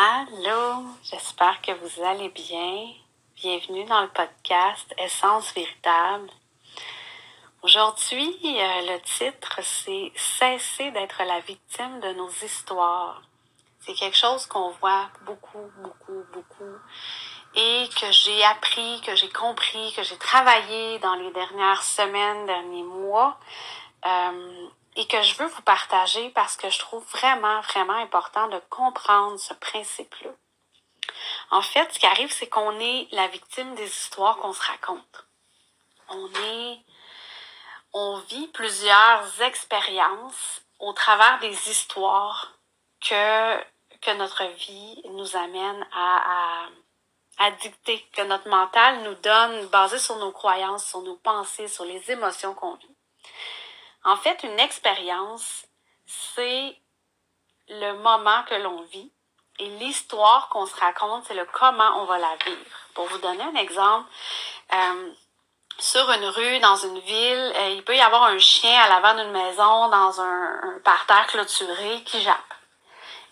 Allô, j'espère que vous allez bien. Bienvenue dans le podcast Essence véritable. Aujourd'hui, euh, le titre, c'est Cesser d'être la victime de nos histoires. C'est quelque chose qu'on voit beaucoup, beaucoup, beaucoup et que j'ai appris, que j'ai compris, que j'ai travaillé dans les dernières semaines, derniers mois. Euh, et que je veux vous partager parce que je trouve vraiment, vraiment important de comprendre ce principe-là. En fait, ce qui arrive, c'est qu'on est la victime des histoires qu'on se raconte. On est, on vit plusieurs expériences au travers des histoires que, que notre vie nous amène à, à, à dicter, que notre mental nous donne, basé sur nos croyances, sur nos pensées, sur les émotions qu'on vit. En fait, une expérience, c'est le moment que l'on vit et l'histoire qu'on se raconte, c'est le comment on va la vivre. Pour vous donner un exemple, euh, sur une rue, dans une ville, euh, il peut y avoir un chien à l'avant d'une maison, dans un, un, parterre clôturé, qui jappe.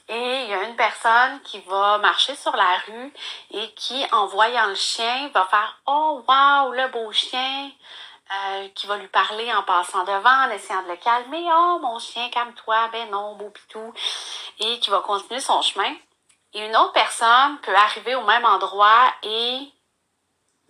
Et il y a une personne qui va marcher sur la rue et qui, en voyant le chien, va faire « Oh, wow, le beau chien! » Euh, qui va lui parler en passant devant, en essayant de le calmer. Oh, mon chien, calme-toi. Ben non, beau pitou. Et qui va continuer son chemin. Et une autre personne peut arriver au même endroit et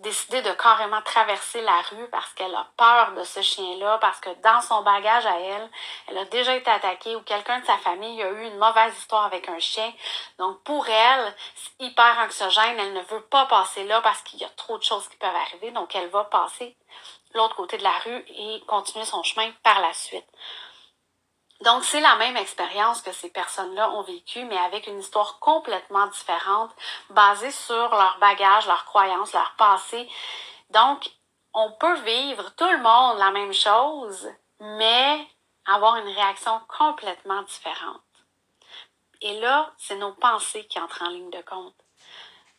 décider de carrément traverser la rue parce qu'elle a peur de ce chien-là, parce que dans son bagage à elle, elle a déjà été attaquée ou quelqu'un de sa famille a eu une mauvaise histoire avec un chien. Donc pour elle, c'est hyper anxiogène, elle ne veut pas passer là parce qu'il y a trop de choses qui peuvent arriver, donc elle va passer l'autre côté de la rue et continuer son chemin par la suite. Donc, c'est la même expérience que ces personnes-là ont vécue, mais avec une histoire complètement différente, basée sur leur bagage, leurs croyances, leur passé. Donc, on peut vivre tout le monde la même chose, mais avoir une réaction complètement différente. Et là, c'est nos pensées qui entrent en ligne de compte.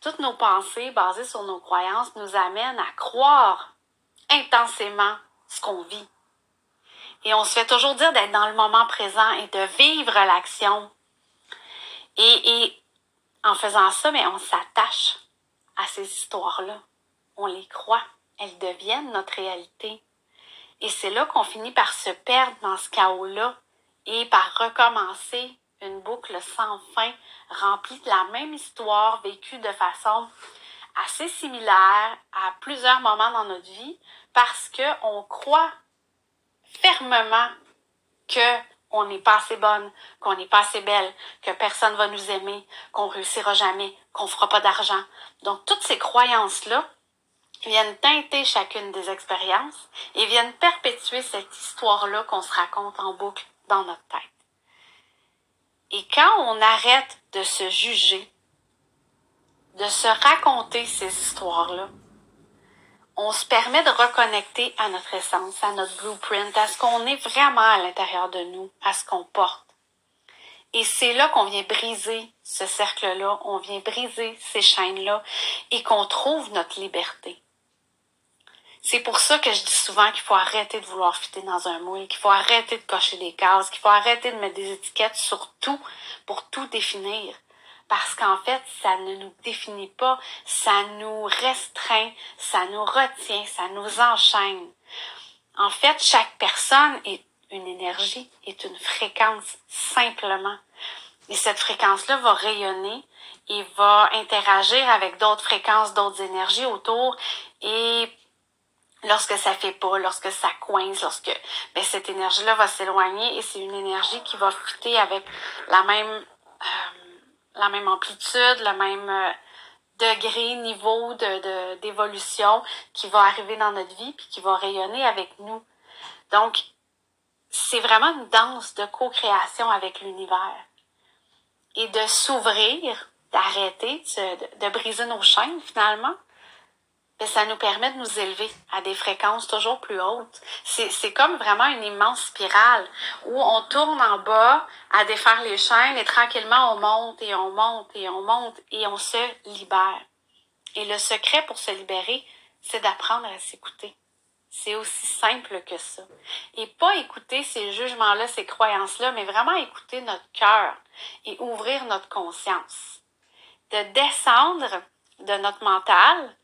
Toutes nos pensées basées sur nos croyances nous amènent à croire intensément ce qu'on vit. Et on se fait toujours dire d'être dans le moment présent et de vivre l'action. Et, en faisant ça, mais on s'attache à ces histoires-là. On les croit. Elles deviennent notre réalité. Et c'est là qu'on finit par se perdre dans ce chaos-là et par recommencer une boucle sans fin, remplie de la même histoire vécue de façon assez similaire à plusieurs moments dans notre vie parce qu'on croit fermement que on n'est pas assez bonne, qu'on n'est pas assez belle, que personne va nous aimer, qu'on réussira jamais, qu'on fera pas d'argent. Donc toutes ces croyances-là viennent teinter chacune des expériences et viennent perpétuer cette histoire-là qu'on se raconte en boucle dans notre tête. Et quand on arrête de se juger, de se raconter ces histoires-là, on se permet de reconnecter à notre essence, à notre blueprint, à ce qu'on est vraiment à l'intérieur de nous, à ce qu'on porte. Et c'est là qu'on vient briser ce cercle-là, on vient briser ces chaînes-là et qu'on trouve notre liberté. C'est pour ça que je dis souvent qu'il faut arrêter de vouloir fitter dans un moule, qu'il faut arrêter de cocher des cases, qu'il faut arrêter de mettre des étiquettes sur tout pour tout définir parce qu'en fait, ça ne nous définit pas, ça nous restreint, ça nous retient, ça nous enchaîne. En fait, chaque personne est une énergie, est une fréquence simplement. Et cette fréquence-là va rayonner et va interagir avec d'autres fréquences, d'autres énergies autour. Et lorsque ça fait pas, lorsque ça coince, lorsque ben, cette énergie-là va s'éloigner et c'est une énergie qui va fitter avec la même la même amplitude, le même euh, degré, niveau de, d'évolution qui va arriver dans notre vie puis qui va rayonner avec nous. Donc, c'est vraiment une danse de co-création avec l'univers. Et de s'ouvrir, d'arrêter, de, de briser nos chaînes finalement, ben, ça nous permet de nous élever à des fréquences toujours plus hautes. C'est comme vraiment une immense spirale où on tourne en bas à défaire les chaînes et tranquillement on monte et on monte et on monte et on se libère. Et le secret pour se libérer, c'est d'apprendre à s'écouter. C'est aussi simple que ça. Et pas écouter ces jugements-là, ces croyances-là, mais vraiment écouter notre cœur et ouvrir notre conscience. de descendre de notre mental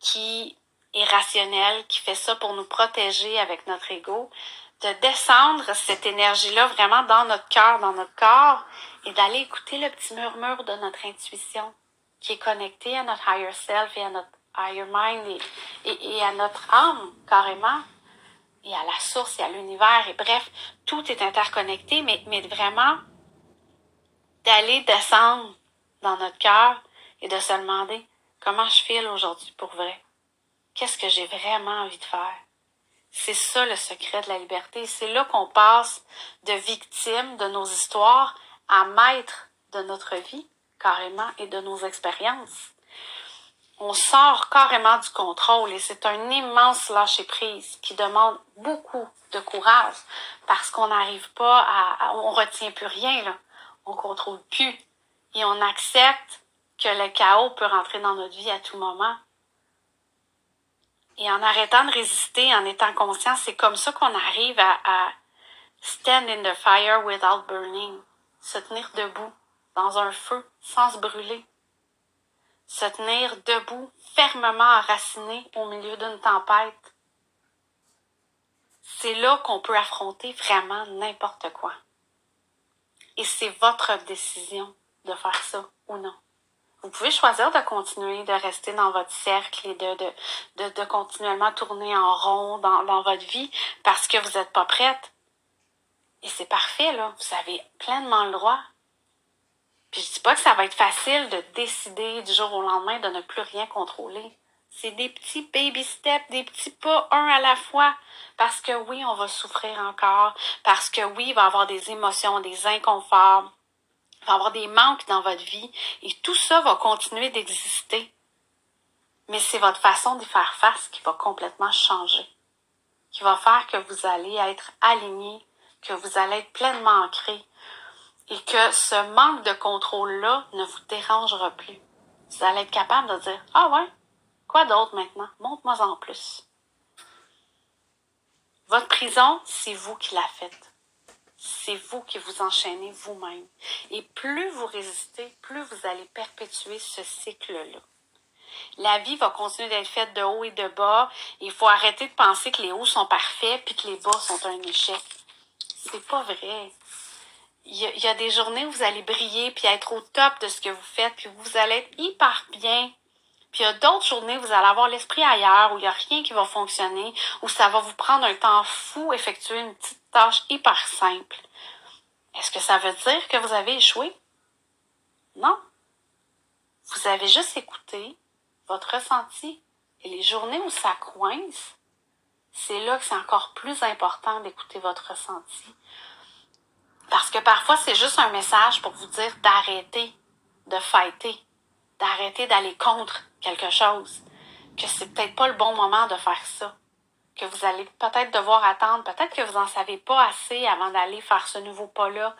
qui est rationnel, qui fait ça pour nous protéger avec notre ego, de descendre cette énergie-là vraiment dans notre cœur, dans notre corps, et d'aller écouter le petit murmure de notre intuition qui est connecté à notre higher self et à notre higher mind et, et, à notre âme carrément et à la source et à l'univers. Et bref, tout est interconnecté, mais, mais vraiment d'aller descendre dans notre cœur et de se demander comment je file aujourd'hui pour vrai? Qu'est-ce que j'ai vraiment envie de faire? C'est ça le secret de la liberté. C'est là qu'on passe de victime de nos histoires à maître de notre vie, carrément, et de nos expériences. On sort carrément du contrôle et c'est un immense lâcher-prise qui demande beaucoup de courage parce qu'on n'arrive pas à, on retient plus rien, là. On contrôle plus et on accepte que le chaos peut rentrer dans notre vie à tout moment. Et en arrêtant de résister, en étant conscient, c'est comme ça qu'on arrive à, à stand in the fire without burning se tenir debout dans un feu sans se brûler, se tenir debout fermement enraciné au milieu d'une tempête. C'est là qu'on peut affronter vraiment n'importe quoi. Et c'est votre décision de faire ça ou non. Vous pouvez choisir de continuer de rester dans votre cercle et de, de, de, de continuellement tourner en rond dans, dans votre vie parce que vous n'êtes pas prête. Et c'est parfait, là. Vous avez pleinement le droit. Puis je dis pas que ça va être facile de décider du jour au lendemain de ne plus rien contrôler. C'est des petits baby steps, des petits pas un à la fois. Parce que oui, on va souffrir encore. Parce que oui, il va y avoir des émotions, des inconforts. Y avoir des manques dans votre vie. Et tout ça va continuer d'exister. Mais c'est votre façon d'y faire face qui va complètement changer. Qui va faire que vous allez être aligné que vous allez être pleinement ancré et que ce manque de contrôle-là ne vous dérangera plus. Vous allez être capable de dire, ah ouais, quoi d'autre maintenant? Montre-moi en plus. Votre prison, c'est vous qui la faites. C'est vous qui vous enchaînez vous-même. Et plus vous résistez, plus vous allez perpétuer ce cycle-là. La vie va continuer d'être faite de haut et de bas. Il faut arrêter de penser que les hauts sont parfaits puis que les bas sont un échec c'est pas vrai. Il y, a, des journées où vous allez briller puis être au top de ce que vous faites, puis vous allez être hyper bien. Puis il y a d'autres journées où vous allez avoir l'esprit ailleurs, où il n'y a rien qui va fonctionner, où ça va vous prendre un temps fou effectuer une petite tâche hyper simple. Est-ce que ça veut dire que vous avez échoué? Non. Vous avez juste écouté votre ressenti. Et les journées où ça coince, c'est là que c'est encore plus important d'écouter votre ressenti. Parce que parfois, c'est juste un message pour vous dire d'arrêter de fighter, d'arrêter d'aller contre quelque chose, que c'est peut-être pas le bon moment de faire ça, que vous allez peut-être devoir attendre, peut-être que vous n'en savez pas assez avant d'aller faire ce nouveau pas-là,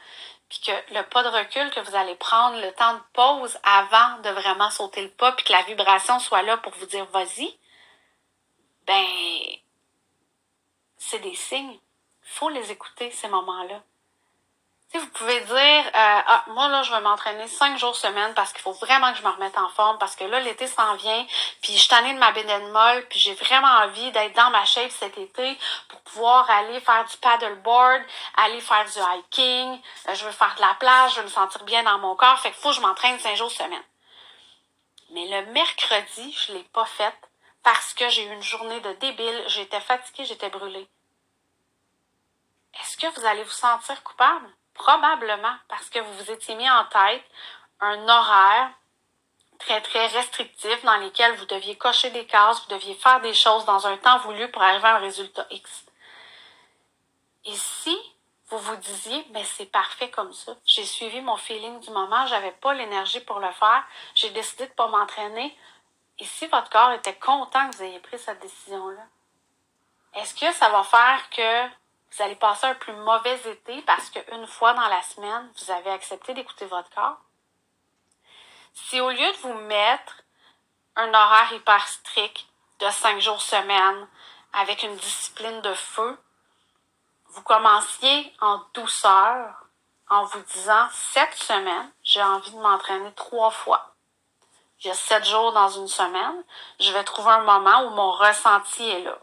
puis que le pas de recul que vous allez prendre, le temps de pause avant de vraiment sauter le pas, puis que la vibration soit là pour vous dire vas-y, ben c'est des signes. Il faut les écouter, ces moments-là. Si vous pouvez dire, euh, ah, moi là, je vais m'entraîner cinq jours semaine parce qu'il faut vraiment que je me remette en forme, parce que là, l'été s'en vient, puis je suis tannée de ma bédaine molle, puis j'ai vraiment envie d'être dans ma shape cet été pour pouvoir aller faire du paddleboard, aller faire du hiking, euh, je veux faire de la plage, je veux me sentir bien dans mon corps, fait qu'il faut que je m'entraîne cinq jours semaine. Mais le mercredi, je l'ai pas faite parce que j'ai eu une journée de débile, j'étais fatiguée, j'étais brûlée. Est-ce que vous allez vous sentir coupable? Probablement, parce que vous vous étiez mis en tête un horaire très, très restrictif dans lequel vous deviez cocher des cases, vous deviez faire des choses dans un temps voulu pour arriver à un résultat X. Et si vous vous disiez, mais c'est parfait comme ça, j'ai suivi mon feeling du moment, j'avais pas l'énergie pour le faire, j'ai décidé de pas m'entraîner, et si votre corps était content que vous ayez pris cette décision-là, est-ce que ça va faire que vous allez passer un plus mauvais été parce qu'une fois dans la semaine, vous avez accepté d'écouter votre corps? Si au lieu de vous mettre un horaire hyper strict de cinq jours semaine avec une discipline de feu, vous commenciez en douceur en vous disant cette semaine, j'ai envie de m'entraîner trois fois. A sept jours dans une semaine, je vais trouver un moment où mon ressenti est là.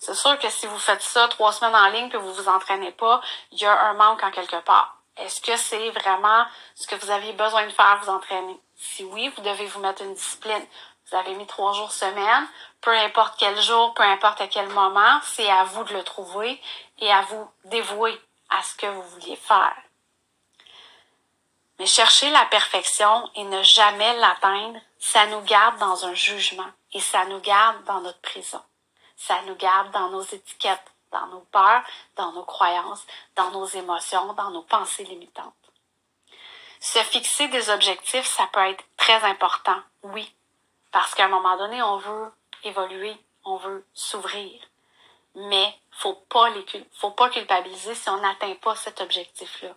C'est sûr que si vous faites ça trois semaines en ligne que vous vous entraînez pas, il y a un manque en quelque part. Est-ce que c'est vraiment ce que vous aviez besoin de faire, vous entraîner? Si oui, vous devez vous mettre une discipline. Vous avez mis trois jours semaine, peu importe quel jour, peu importe à quel moment, c'est à vous de le trouver et à vous dévouer à ce que vous vouliez faire. Mais chercher la perfection et ne jamais l'atteindre, ça nous garde dans un jugement et ça nous garde dans notre prison. Ça nous garde dans nos étiquettes, dans nos peurs, dans nos croyances, dans nos émotions, dans nos pensées limitantes. Se fixer des objectifs, ça peut être très important, oui, parce qu'à un moment donné, on veut évoluer, on veut s'ouvrir. Mais faut pas les, faut pas culpabiliser si on n'atteint pas cet objectif-là.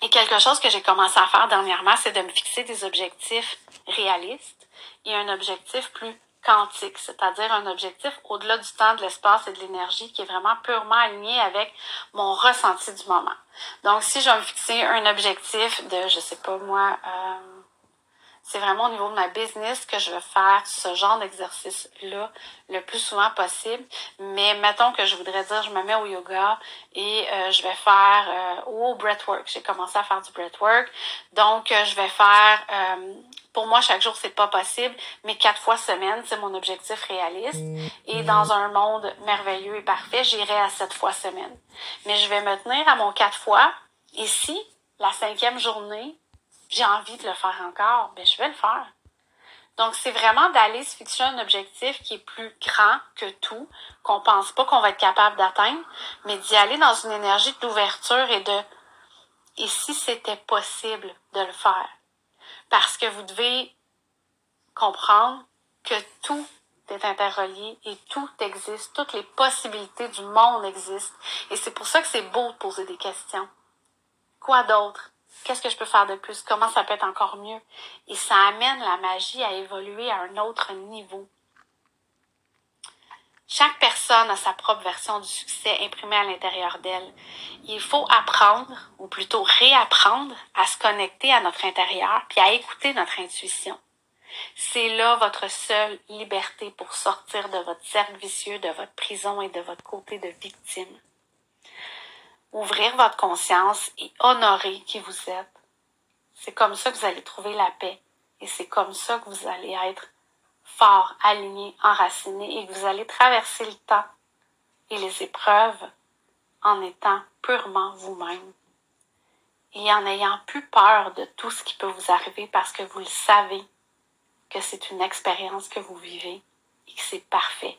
Et quelque chose que j'ai commencé à faire dernièrement, c'est de me fixer des objectifs réalistes et un objectif plus quantique, c'est-à-dire un objectif au-delà du temps, de l'espace et de l'énergie qui est vraiment purement aligné avec mon ressenti du moment. Donc, si je vais me fixer un objectif de, je sais pas moi, euh, c'est vraiment au niveau de ma business que je veux faire ce genre d'exercice-là le plus souvent possible. Mais mettons que je voudrais dire, je me mets au yoga et euh, je vais faire euh, au breathwork. J'ai commencé à faire du breathwork. Donc, euh, je vais faire, pour moi, chaque jour, c'est pas possible, mais quatre fois semaine, c'est mon objectif réaliste. Et dans un monde merveilleux et parfait, j'irai à sept fois semaine. Mais je vais me tenir à mon quatre fois. Ici, la cinquième journée, j'ai envie de le faire encore, ben je vais le faire. Donc, c'est vraiment d'aller se fixer un objectif qui est plus grand que tout, qu'on pense pas qu'on va être capable d'atteindre, mais d'y aller dans une énergie d'ouverture et de et si c'était possible de le faire? Parce que vous devez comprendre que tout est interrelié et tout existe, toutes les possibilités du monde existent. Et c'est pour ça que c'est beau de poser des questions. Quoi d'autre? Qu'est-ce que je peux faire de plus? Comment ça peut être encore mieux? Et ça amène la magie à évoluer à un autre niveau. Chaque personne a sa propre version du succès imprimée à l'intérieur d'elle. Il faut apprendre, ou plutôt réapprendre, à se connecter à notre intérieur, puis à écouter notre intuition. C'est là votre seule liberté pour sortir de votre cercle vicieux, de votre prison et de votre côté de victime ouvrir votre conscience et honorer qui vous êtes. C'est comme ça que vous allez trouver la paix. Et c'est comme ça que vous allez être fort, aligné, enraciné et que vous allez traverser le temps et les épreuves en étant purement vous-même. Et en n'ayant plus peur de tout ce qui peut vous arriver parce que vous le savez que c'est une expérience que vous vivez et que c'est parfait